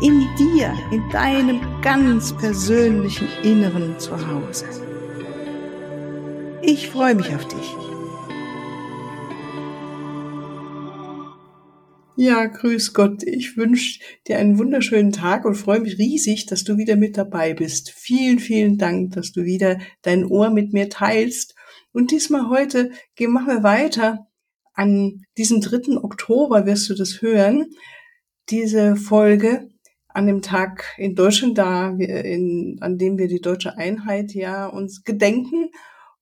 in dir, in deinem ganz persönlichen Inneren zu Hause. Ich freue mich auf dich. Ja, grüß Gott. Ich wünsche dir einen wunderschönen Tag und freue mich riesig, dass du wieder mit dabei bist. Vielen, vielen Dank, dass du wieder dein Ohr mit mir teilst und diesmal heute machen wir weiter. An diesem 3. Oktober wirst du das hören, diese Folge an dem Tag in Deutschland da, in, an dem wir die deutsche Einheit ja uns gedenken.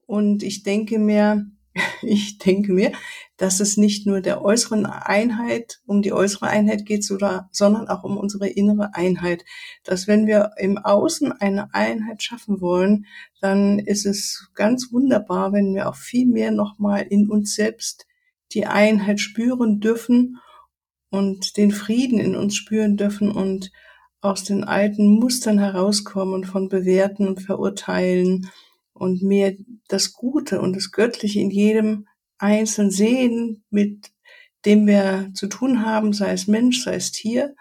Und ich denke mir, ich denke mir, dass es nicht nur der äußeren Einheit, um die äußere Einheit geht, sondern auch um unsere innere Einheit. Dass wenn wir im Außen eine Einheit schaffen wollen, dann ist es ganz wunderbar, wenn wir auch viel mehr nochmal in uns selbst die Einheit spüren dürfen und den Frieden in uns spüren dürfen und aus den alten Mustern herauskommen von Bewerten und Verurteilen und mehr das Gute und das Göttliche in jedem Einzelnen sehen, mit dem wir zu tun haben, sei es Mensch, sei es Tier.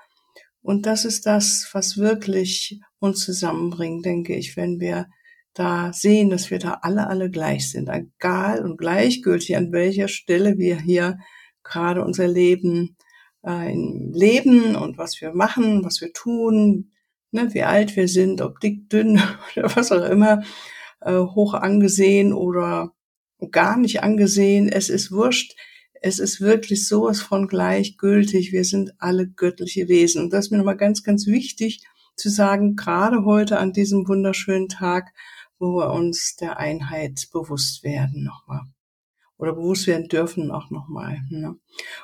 Und das ist das, was wirklich uns zusammenbringt, denke ich, wenn wir da sehen, dass wir da alle, alle gleich sind, egal und gleichgültig, an welcher Stelle wir hier gerade unser Leben äh, leben und was wir machen, was wir tun, ne, wie alt wir sind, ob dick, dünn oder was auch immer, äh, hoch angesehen oder gar nicht angesehen. Es ist wurscht. Es ist wirklich sowas von gleichgültig. Wir sind alle göttliche Wesen. Und das ist mir nochmal ganz, ganz wichtig zu sagen, gerade heute an diesem wunderschönen Tag, wo wir uns der Einheit bewusst werden nochmal. Oder bewusst werden dürfen auch nochmal. Ne?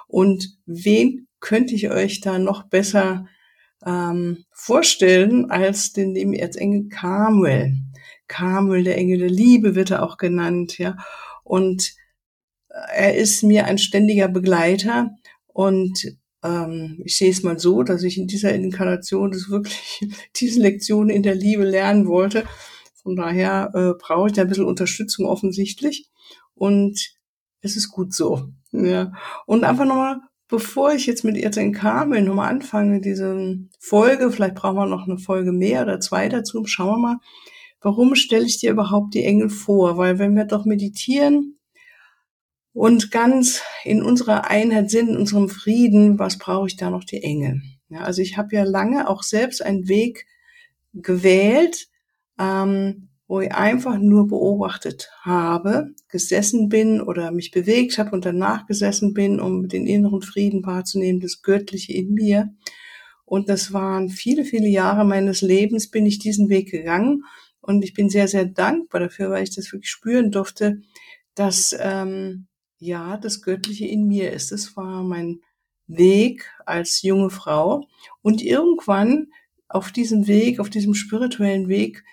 Und wen könnte ich euch da noch besser ähm, vorstellen als den lieben Erzengel Carmel? Kamel, der Engel der Liebe wird er auch genannt, ja. Und er ist mir ein ständiger Begleiter und ähm, ich sehe es mal so, dass ich in dieser Inkarnation das wirklich diese Lektion in der Liebe lernen wollte. Von daher äh, brauche ich da ein bisschen Unterstützung offensichtlich und es ist gut so. Ja. Und einfach nochmal, bevor ich jetzt mit Irten Kamel nochmal anfange, diese Folge, vielleicht brauchen wir noch eine Folge mehr oder zwei dazu, schauen wir mal, warum stelle ich dir überhaupt die Engel vor? Weil wenn wir doch meditieren und ganz in unserer Einheit sind, in unserem Frieden, was brauche ich da noch die Engel? Ja, also ich habe ja lange auch selbst einen Weg gewählt, ähm, wo ich einfach nur beobachtet habe, gesessen bin oder mich bewegt habe und danach gesessen bin, um den inneren Frieden wahrzunehmen, das Göttliche in mir. Und das waren viele, viele Jahre meines Lebens, bin ich diesen Weg gegangen und ich bin sehr, sehr dankbar dafür, weil ich das wirklich spüren durfte, dass ähm, ja das Göttliche in mir ist. Das war mein Weg als junge Frau. Und irgendwann auf diesem Weg, auf diesem spirituellen Weg,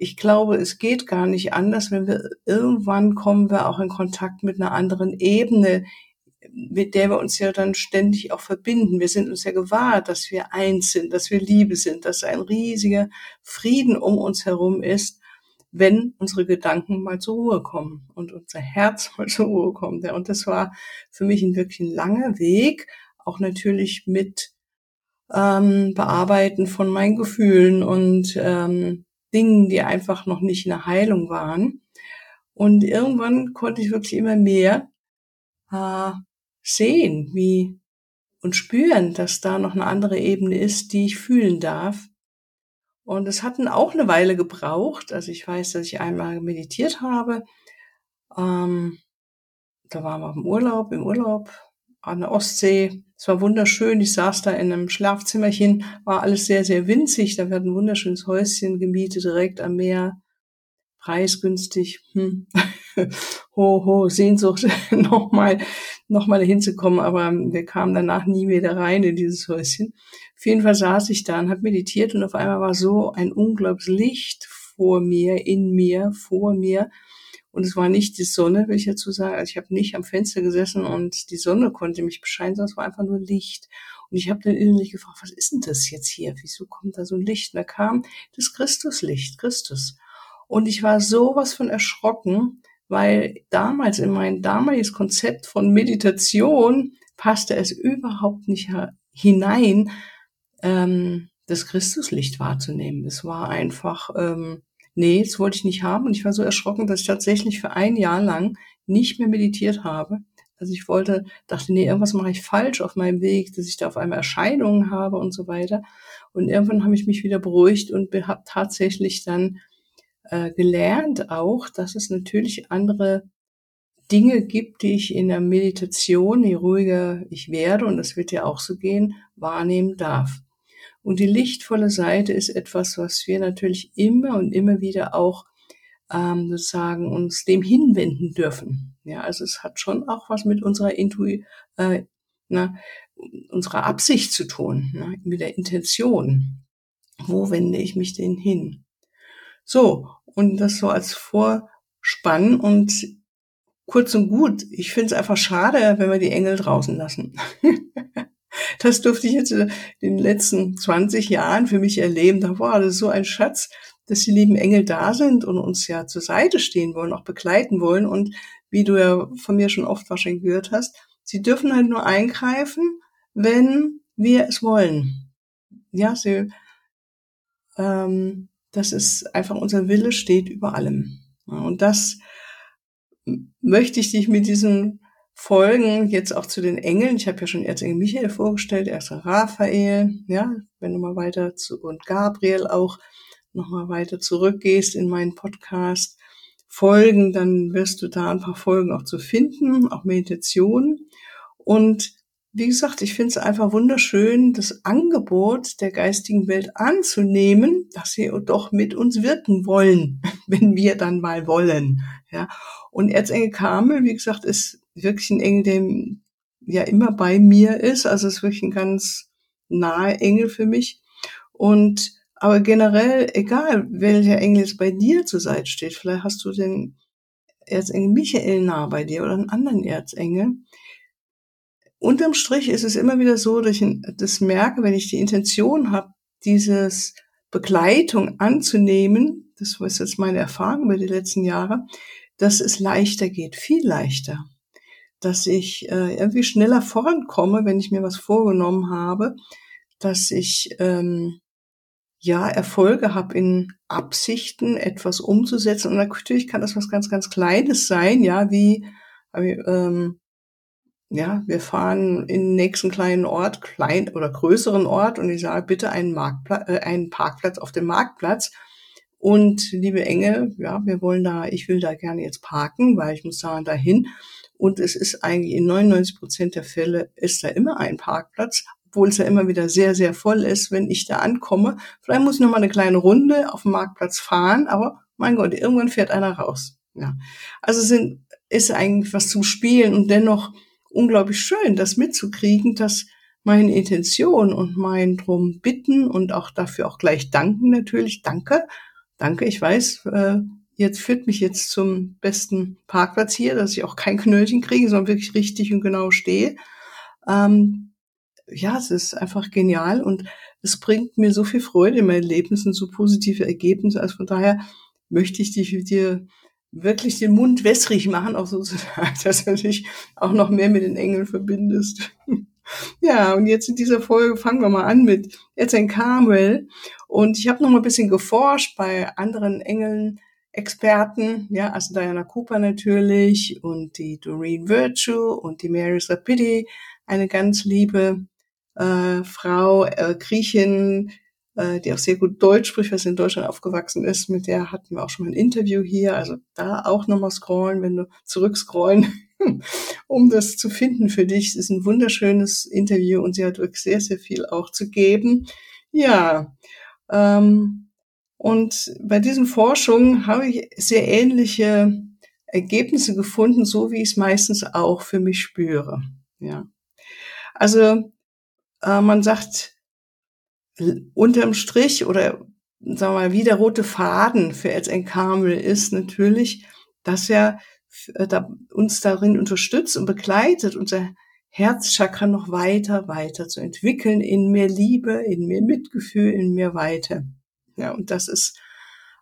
ich glaube, es geht gar nicht anders, wenn wir irgendwann kommen wir auch in Kontakt mit einer anderen Ebene, mit der wir uns ja dann ständig auch verbinden. Wir sind uns ja gewahr, dass wir eins sind, dass wir Liebe sind, dass ein riesiger Frieden um uns herum ist, wenn unsere Gedanken mal zur Ruhe kommen und unser Herz mal zur Ruhe kommt. Und das war für mich ein wirklich langer Weg, auch natürlich mit ähm, Bearbeiten von meinen Gefühlen und ähm, Dingen, die einfach noch nicht in der Heilung waren. Und irgendwann konnte ich wirklich immer mehr äh, sehen, wie und spüren, dass da noch eine andere Ebene ist, die ich fühlen darf. Und es hat auch eine Weile gebraucht. Also ich weiß, dass ich einmal meditiert habe. Ähm, da waren wir im Urlaub, im Urlaub an der Ostsee. Es war wunderschön. Ich saß da in einem Schlafzimmerchen, war alles sehr, sehr winzig. Da wird ein wunderschönes Häuschen gemietet direkt am Meer. Preisgünstig. Hm. ho, ho, Sehnsucht nochmal nochmal hinzukommen, aber wir kamen danach nie wieder rein in dieses Häuschen. Auf jeden Fall saß ich da und habe meditiert und auf einmal war so ein unglaubliches Licht vor mir, in mir, vor mir. Und es war nicht die Sonne, will ich dazu sagen. Also ich habe nicht am Fenster gesessen und die Sonne konnte mich bescheinen, sondern es war einfach nur Licht. Und ich habe dann innerlich gefragt, was ist denn das jetzt hier? Wieso kommt da so ein Licht? Und da kam das Christuslicht, Christus. Und ich war sowas von erschrocken, weil damals in mein damaliges Konzept von Meditation passte es überhaupt nicht hinein, ähm, das Christuslicht wahrzunehmen. Es war einfach, ähm, nee, das wollte ich nicht haben. Und ich war so erschrocken, dass ich tatsächlich für ein Jahr lang nicht mehr meditiert habe. Also ich wollte, dachte, nee, irgendwas mache ich falsch auf meinem Weg, dass ich da auf einmal Erscheinungen habe und so weiter. Und irgendwann habe ich mich wieder beruhigt und habe tatsächlich dann äh, gelernt auch, dass es natürlich andere Dinge gibt, die ich in der Meditation, je ruhiger ich werde, und das wird ja auch so gehen, wahrnehmen darf. Und die lichtvolle Seite ist etwas, was wir natürlich immer und immer wieder auch ähm, sozusagen uns dem hinwenden dürfen. Ja, also es hat schon auch was mit unserer Intui äh, na, unserer Absicht zu tun, ne, mit der Intention. Wo wende ich mich denn hin? So, und das so als Vorspann und kurz und gut. Ich finde es einfach schade, wenn wir die Engel draußen lassen. das durfte ich jetzt in den letzten 20 Jahren für mich erleben. Da war das so ein Schatz, dass die lieben Engel da sind und uns ja zur Seite stehen wollen, auch begleiten wollen. Und wie du ja von mir schon oft wahrscheinlich gehört hast, sie dürfen halt nur eingreifen, wenn wir es wollen. Ja, sie, ähm, das ist einfach unser Wille steht über allem. Und das möchte ich dich mit diesen Folgen jetzt auch zu den Engeln. Ich habe ja schon Erzengel Michael vorgestellt, erster Raphael, ja, wenn du mal weiter zu und Gabriel auch nochmal weiter zurückgehst in meinen Podcast Folgen, dann wirst du da ein paar Folgen auch zu finden, auch Meditationen. Und wie gesagt, ich finde es einfach wunderschön, das Angebot der geistigen Welt anzunehmen, dass sie doch mit uns wirken wollen, wenn wir dann mal wollen. Ja. Und Erzengel Kamel, wie gesagt, ist wirklich ein Engel, der ja immer bei mir ist. Also ist wirklich ein ganz nahe Engel für mich. Und aber generell, egal welcher Engel jetzt bei dir zur Seite steht, vielleicht hast du den Erzengel Michael nah bei dir oder einen anderen Erzengel unterm Strich ist es immer wieder so, dass ich das merke, wenn ich die Intention habe, dieses Begleitung anzunehmen, das war jetzt meine Erfahrung über die letzten Jahre, dass es leichter geht, viel leichter. Dass ich äh, irgendwie schneller vorankomme, wenn ich mir was vorgenommen habe, dass ich ähm, ja Erfolge habe in Absichten, etwas umzusetzen. Und natürlich kann das was ganz, ganz Kleines sein, ja, wie ähm, ja, wir fahren in den nächsten kleinen Ort, klein oder größeren Ort und ich sage bitte einen Marktplatz, äh, einen Parkplatz auf dem Marktplatz. Und liebe Engel, ja, wir wollen da, ich will da gerne jetzt parken, weil ich muss da dahin. Und es ist eigentlich in 99 Prozent der Fälle ist da immer ein Parkplatz, obwohl es ja immer wieder sehr, sehr voll ist, wenn ich da ankomme. Vielleicht muss ich noch mal eine kleine Runde auf dem Marktplatz fahren, aber mein Gott, irgendwann fährt einer raus. Ja. Also sind, ist eigentlich was zum Spielen und dennoch unglaublich schön, das mitzukriegen, dass meine Intention und mein drum bitten und auch dafür auch gleich danken natürlich. Danke, danke. Ich weiß, äh, jetzt führt mich jetzt zum besten Parkplatz hier, dass ich auch kein Knöllchen kriege, sondern wirklich richtig und genau stehe. Ähm, ja, es ist einfach genial und es bringt mir so viel Freude in mein Leben, es sind so positive Ergebnisse. Also von daher möchte ich dich dir wirklich den Mund wässrig machen, auch sozusagen, dass du dich auch noch mehr mit den Engeln verbindest. ja, und jetzt in dieser Folge fangen wir mal an mit Etienne Carmel. Und ich habe noch mal ein bisschen geforscht bei anderen Engeln, Experten, ja, also Diana Cooper natürlich und die Doreen Virtue und die Mary Sapiti, eine ganz liebe äh, Frau, äh, Griechin, äh, die auch sehr gut Deutsch spricht, weil sie in Deutschland aufgewachsen ist. Mit der hatten wir auch schon mal ein Interview hier. Also da auch nochmal scrollen, wenn du zurückscrollen, um das zu finden für dich. Es ist ein wunderschönes Interview und sie hat wirklich sehr, sehr viel auch zu geben. Ja, ähm, und bei diesen Forschungen habe ich sehr ähnliche Ergebnisse gefunden, so wie ich es meistens auch für mich spüre. Ja. Also äh, man sagt unterm Strich oder sagen wir mal, wie der rote Faden für Erzeng Kamel ist natürlich, dass er äh, uns darin unterstützt und begleitet, unser Herzchakra noch weiter, weiter zu entwickeln, in mehr Liebe, in mehr Mitgefühl, in mehr Weite. Ja, und das ist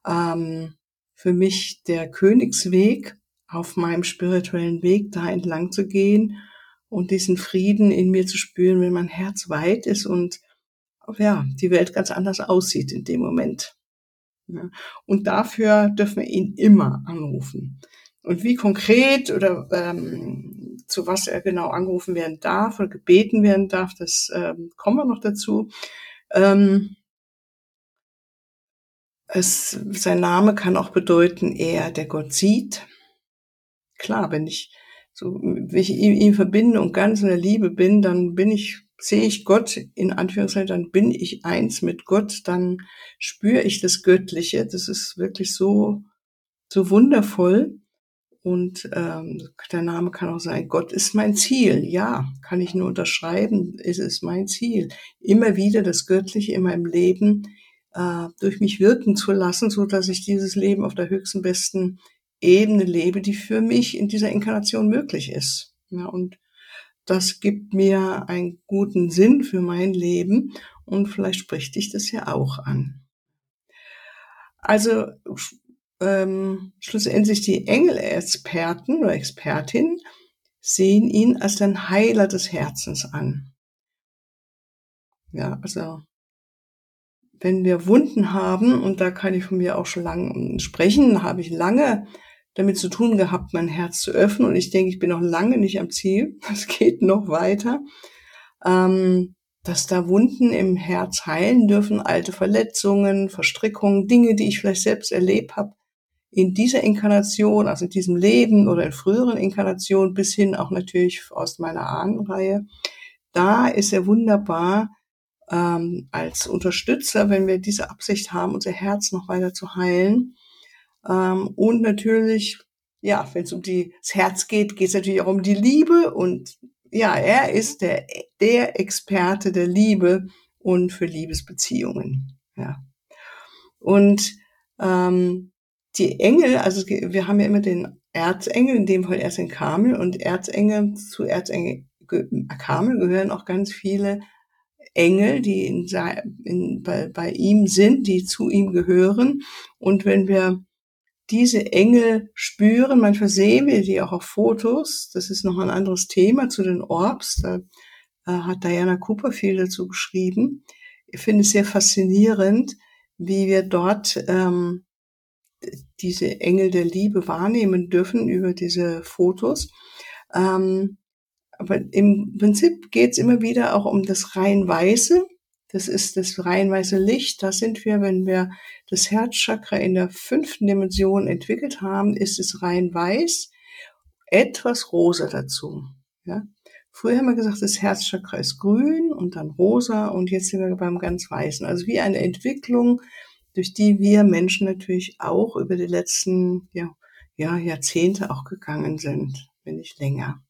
ähm, für mich der Königsweg auf meinem spirituellen Weg, da entlang zu gehen und diesen Frieden in mir zu spüren, wenn mein Herz weit ist und ja, die Welt ganz anders aussieht in dem Moment. Ja. Und dafür dürfen wir ihn immer anrufen. Und wie konkret oder ähm, zu was er genau angerufen werden darf oder gebeten werden darf, das ähm, kommen wir noch dazu. Ähm, es, sein Name kann auch bedeuten, er, der Gott sieht. Klar, wenn ich so, wenn ich ihn verbinde und ganz in der Liebe bin, dann bin ich sehe ich Gott in Anführungszeichen, dann bin ich eins mit Gott, dann spüre ich das Göttliche. Das ist wirklich so, so wundervoll. Und ähm, der Name kann auch sein, Gott ist mein Ziel. Ja, kann ich nur unterschreiben, es ist mein Ziel. Immer wieder das Göttliche in meinem Leben äh, durch mich wirken zu lassen, so dass ich dieses Leben auf der höchsten, besten Ebene lebe, die für mich in dieser Inkarnation möglich ist. Ja, und das gibt mir einen guten Sinn für mein Leben und vielleicht spricht dich das ja auch an. Also ähm, schlussendlich die Engelexperten oder Expertinnen sehen ihn als den Heiler des Herzens an. Ja, also wenn wir Wunden haben, und da kann ich von mir auch schon lange sprechen, habe ich lange damit zu tun gehabt, mein Herz zu öffnen. Und ich denke, ich bin noch lange nicht am Ziel. Es geht noch weiter. Ähm, dass da Wunden im Herz heilen dürfen, alte Verletzungen, Verstrickungen, Dinge, die ich vielleicht selbst erlebt habe, in dieser Inkarnation, also in diesem Leben oder in früheren Inkarnationen, bis hin auch natürlich aus meiner Ahnenreihe. Da ist er wunderbar ähm, als Unterstützer, wenn wir diese Absicht haben, unser Herz noch weiter zu heilen ähm, und natürlich, ja, wenn es um die, das Herz geht, geht es natürlich auch um die Liebe. Und ja, er ist der, der Experte der Liebe und für Liebesbeziehungen. Ja. Und ähm, die Engel, also wir haben ja immer den Erzengel, in dem Fall Erzengel Kamel, und Erzengel zu Erzengel Kamel gehören auch ganz viele Engel, die in, in, bei, bei ihm sind, die zu ihm gehören. Und wenn wir diese Engel spüren. Manchmal sehen wir die auch auf Fotos. Das ist noch ein anderes Thema zu den Orbs. Da äh, hat Diana Cooper viel dazu geschrieben. Ich finde es sehr faszinierend, wie wir dort ähm, diese Engel der Liebe wahrnehmen dürfen über diese Fotos. Ähm, aber im Prinzip geht es immer wieder auch um das rein Weiße. Das ist das rein weiße Licht. Da sind wir, wenn wir das Herzchakra in der fünften Dimension entwickelt haben, ist es rein weiß, etwas rosa dazu. Ja? Früher haben wir gesagt, das Herzchakra ist grün und dann rosa und jetzt sind wir beim ganz weißen. Also wie eine Entwicklung, durch die wir Menschen natürlich auch über die letzten ja, ja, Jahrzehnte auch gegangen sind, wenn nicht länger.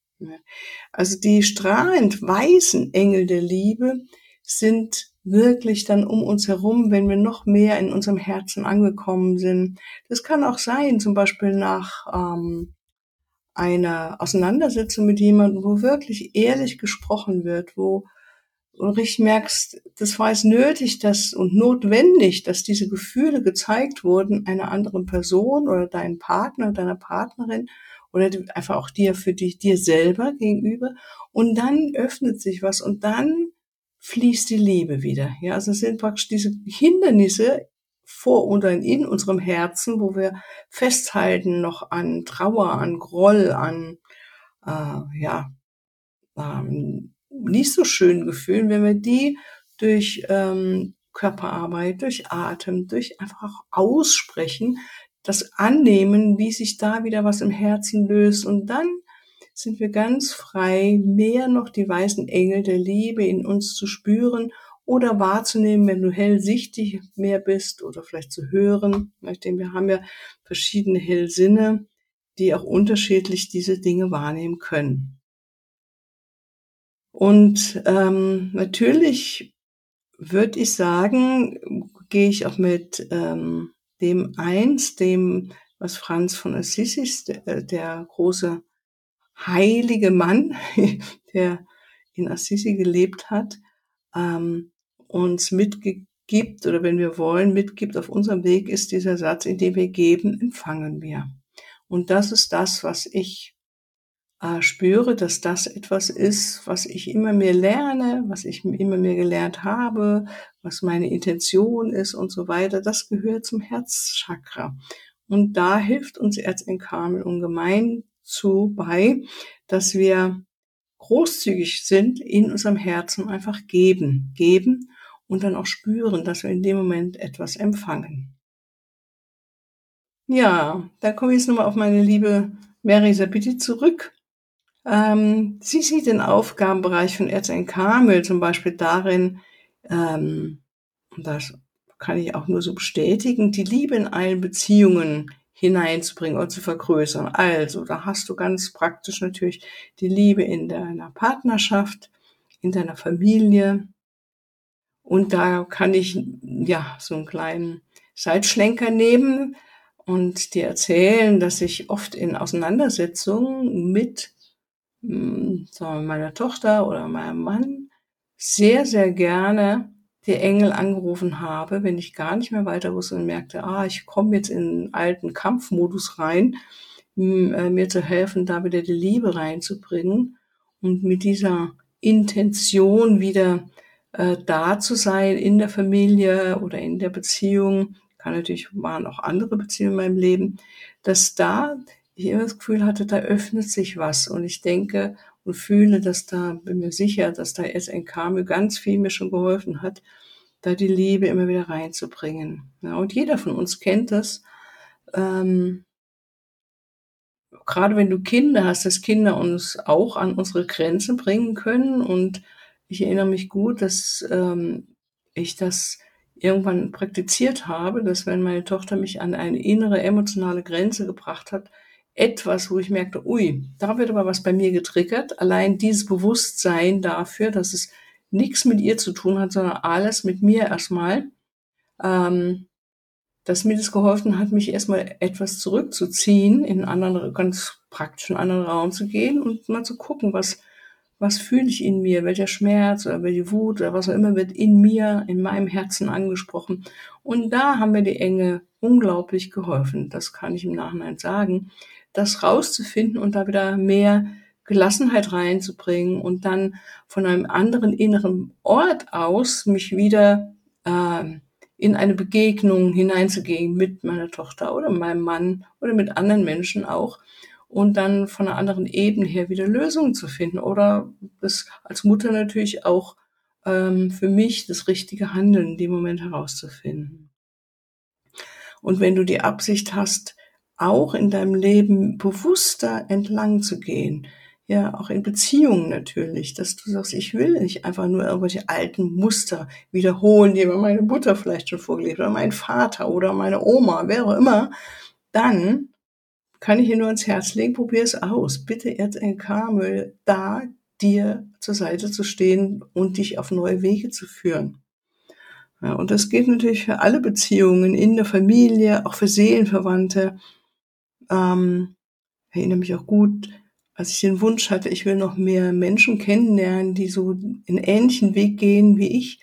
Also die strahlend weißen Engel der Liebe sind wirklich dann um uns herum, wenn wir noch mehr in unserem Herzen angekommen sind. Das kann auch sein, zum Beispiel nach ähm, einer Auseinandersetzung mit jemandem, wo wirklich ehrlich gesprochen wird, wo du richtig merkst, das war es nötig dass, und notwendig, dass diese Gefühle gezeigt wurden einer anderen Person oder deinem Partner, deiner Partnerin oder einfach auch dir für dich, dir selber gegenüber. Und dann öffnet sich was und dann fließt die Liebe wieder. Ja, also es sind praktisch diese Hindernisse vor und in unserem Herzen, wo wir festhalten noch an Trauer, an Groll, an äh, ja ähm, nicht so schönen Gefühlen, wenn wir die durch ähm, Körperarbeit, durch Atem, durch einfach aussprechen, das annehmen, wie sich da wieder was im Herzen löst und dann sind wir ganz frei, mehr noch die weißen Engel der Liebe in uns zu spüren oder wahrzunehmen, wenn du hellsichtig mehr bist oder vielleicht zu hören. Nachdem wir haben ja verschiedene Hellsinne, die auch unterschiedlich diese Dinge wahrnehmen können. Und ähm, natürlich würde ich sagen, gehe ich auch mit ähm, dem eins, dem, was Franz von Assisi, der, der große heilige Mann, der in Assisi gelebt hat, ähm, uns mitgibt oder wenn wir wollen, mitgibt auf unserem Weg, ist dieser Satz, in dem wir geben, empfangen wir. Und das ist das, was ich äh, spüre, dass das etwas ist, was ich immer mehr lerne, was ich immer mehr gelernt habe, was meine Intention ist und so weiter. Das gehört zum Herzchakra. Und da hilft uns Erzenkarmel ungemein zu bei, dass wir großzügig sind in unserem Herzen, einfach geben, geben und dann auch spüren, dass wir in dem Moment etwas empfangen. Ja, da komme ich jetzt nochmal auf meine liebe Mary Sabiti zurück. Ähm, sie sieht den Aufgabenbereich von Erzenkamel zum Beispiel darin, ähm, und das kann ich auch nur so bestätigen, die Liebe in allen Beziehungen hineinzubringen oder zu vergrößern. Also, da hast du ganz praktisch natürlich die Liebe in deiner Partnerschaft, in deiner Familie. Und da kann ich, ja, so einen kleinen Seitschlenker nehmen und dir erzählen, dass ich oft in Auseinandersetzungen mit hm, sagen wir, meiner Tochter oder meinem Mann sehr, sehr gerne die Engel angerufen habe, wenn ich gar nicht mehr weiter wusste und merkte, ah, ich komme jetzt in einen alten Kampfmodus rein, äh, mir zu helfen, da wieder die Liebe reinzubringen und mit dieser Intention wieder äh, da zu sein in der Familie oder in der Beziehung, kann natürlich, waren auch andere Beziehungen in meinem Leben, dass da ich immer das Gefühl hatte, da öffnet sich was. Und ich denke und fühle, dass da, bin mir sicher, dass da SNK mir ganz viel mir schon geholfen hat, da die Liebe immer wieder reinzubringen. Ja, und jeder von uns kennt das. Ähm, gerade wenn du Kinder hast, dass Kinder uns auch an unsere Grenzen bringen können. Und ich erinnere mich gut, dass ähm, ich das irgendwann praktiziert habe, dass wenn meine Tochter mich an eine innere emotionale Grenze gebracht hat, etwas, wo ich merkte, ui, da wird aber was bei mir getriggert. Allein dieses Bewusstsein dafür, dass es nichts mit ihr zu tun hat, sondern alles mit mir erstmal, ähm, dass mir das geholfen hat, mich erstmal etwas zurückzuziehen, in einen anderen, ganz praktisch in einen anderen Raum zu gehen und mal zu gucken, was, was fühle ich in mir, welcher Schmerz oder welche Wut oder was auch immer wird in mir, in meinem Herzen angesprochen. Und da haben mir die Engel unglaublich geholfen. Das kann ich im Nachhinein sagen das rauszufinden und da wieder mehr Gelassenheit reinzubringen und dann von einem anderen inneren Ort aus mich wieder äh, in eine Begegnung hineinzugehen mit meiner Tochter oder meinem Mann oder mit anderen Menschen auch und dann von einer anderen Ebene her wieder Lösungen zu finden oder das als Mutter natürlich auch ähm, für mich das richtige Handeln in dem Moment herauszufinden. Und wenn du die Absicht hast, auch in deinem Leben bewusster entlang zu gehen. Ja, auch in Beziehungen natürlich, dass du sagst, ich will nicht einfach nur irgendwelche alten Muster wiederholen, die mir meine Mutter vielleicht schon vorgelebt oder mein Vater oder meine Oma, wer auch immer. Dann kann ich dir nur ans Herz legen, probier es aus. Bitte Erzengel da dir zur Seite zu stehen und dich auf neue Wege zu führen. Ja, und das gilt natürlich für alle Beziehungen in der Familie, auch für Seelenverwandte ähm, erinnere mich auch gut, als ich den Wunsch hatte, ich will noch mehr Menschen kennenlernen, die so einen ähnlichen Weg gehen wie ich,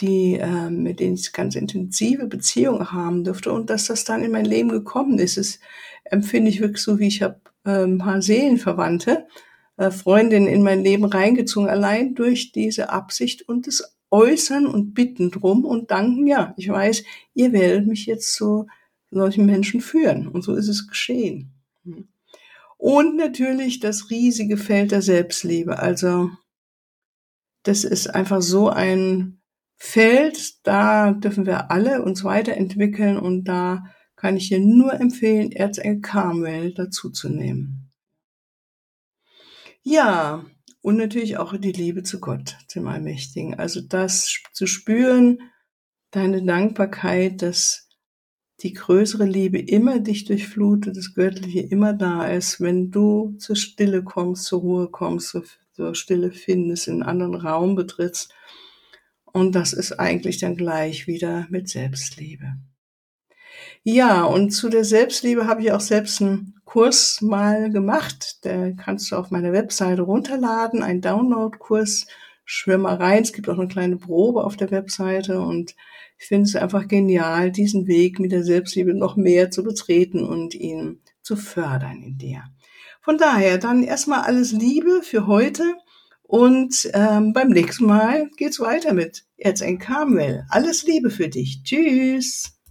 die äh, mit denen ich ganz intensive Beziehungen haben dürfte und dass das dann in mein Leben gekommen ist. Das empfinde ich wirklich so, wie ich habe äh, ein paar Seelenverwandte, äh, Freundinnen in mein Leben reingezogen, allein durch diese Absicht und das Äußern und Bitten drum und danken, ja, ich weiß, ihr werdet mich jetzt so solchen Menschen führen. Und so ist es geschehen. Und natürlich das riesige Feld der Selbstliebe. Also das ist einfach so ein Feld, da dürfen wir alle uns weiterentwickeln und da kann ich dir nur empfehlen, Erzengel Carmel dazuzunehmen. Ja, und natürlich auch die Liebe zu Gott, zum Allmächtigen. Also das zu spüren, deine Dankbarkeit, dass die größere Liebe immer dich durchflutet, das Göttliche immer da ist, wenn du zur Stille kommst, zur Ruhe kommst, zur Stille findest, in einen anderen Raum betrittst. Und das ist eigentlich dann gleich wieder mit Selbstliebe. Ja, und zu der Selbstliebe habe ich auch selbst einen Kurs mal gemacht. Der kannst du auf meiner Webseite runterladen, ein Download-Kurs. Rein, es gibt auch eine kleine Probe auf der Webseite und ich finde es einfach genial, diesen Weg mit der Selbstliebe noch mehr zu betreten und ihn zu fördern in dir. Von daher dann erstmal alles Liebe für heute und ähm, beim nächsten Mal geht's weiter mit Erzengel Carmel. Alles Liebe für dich. Tschüss.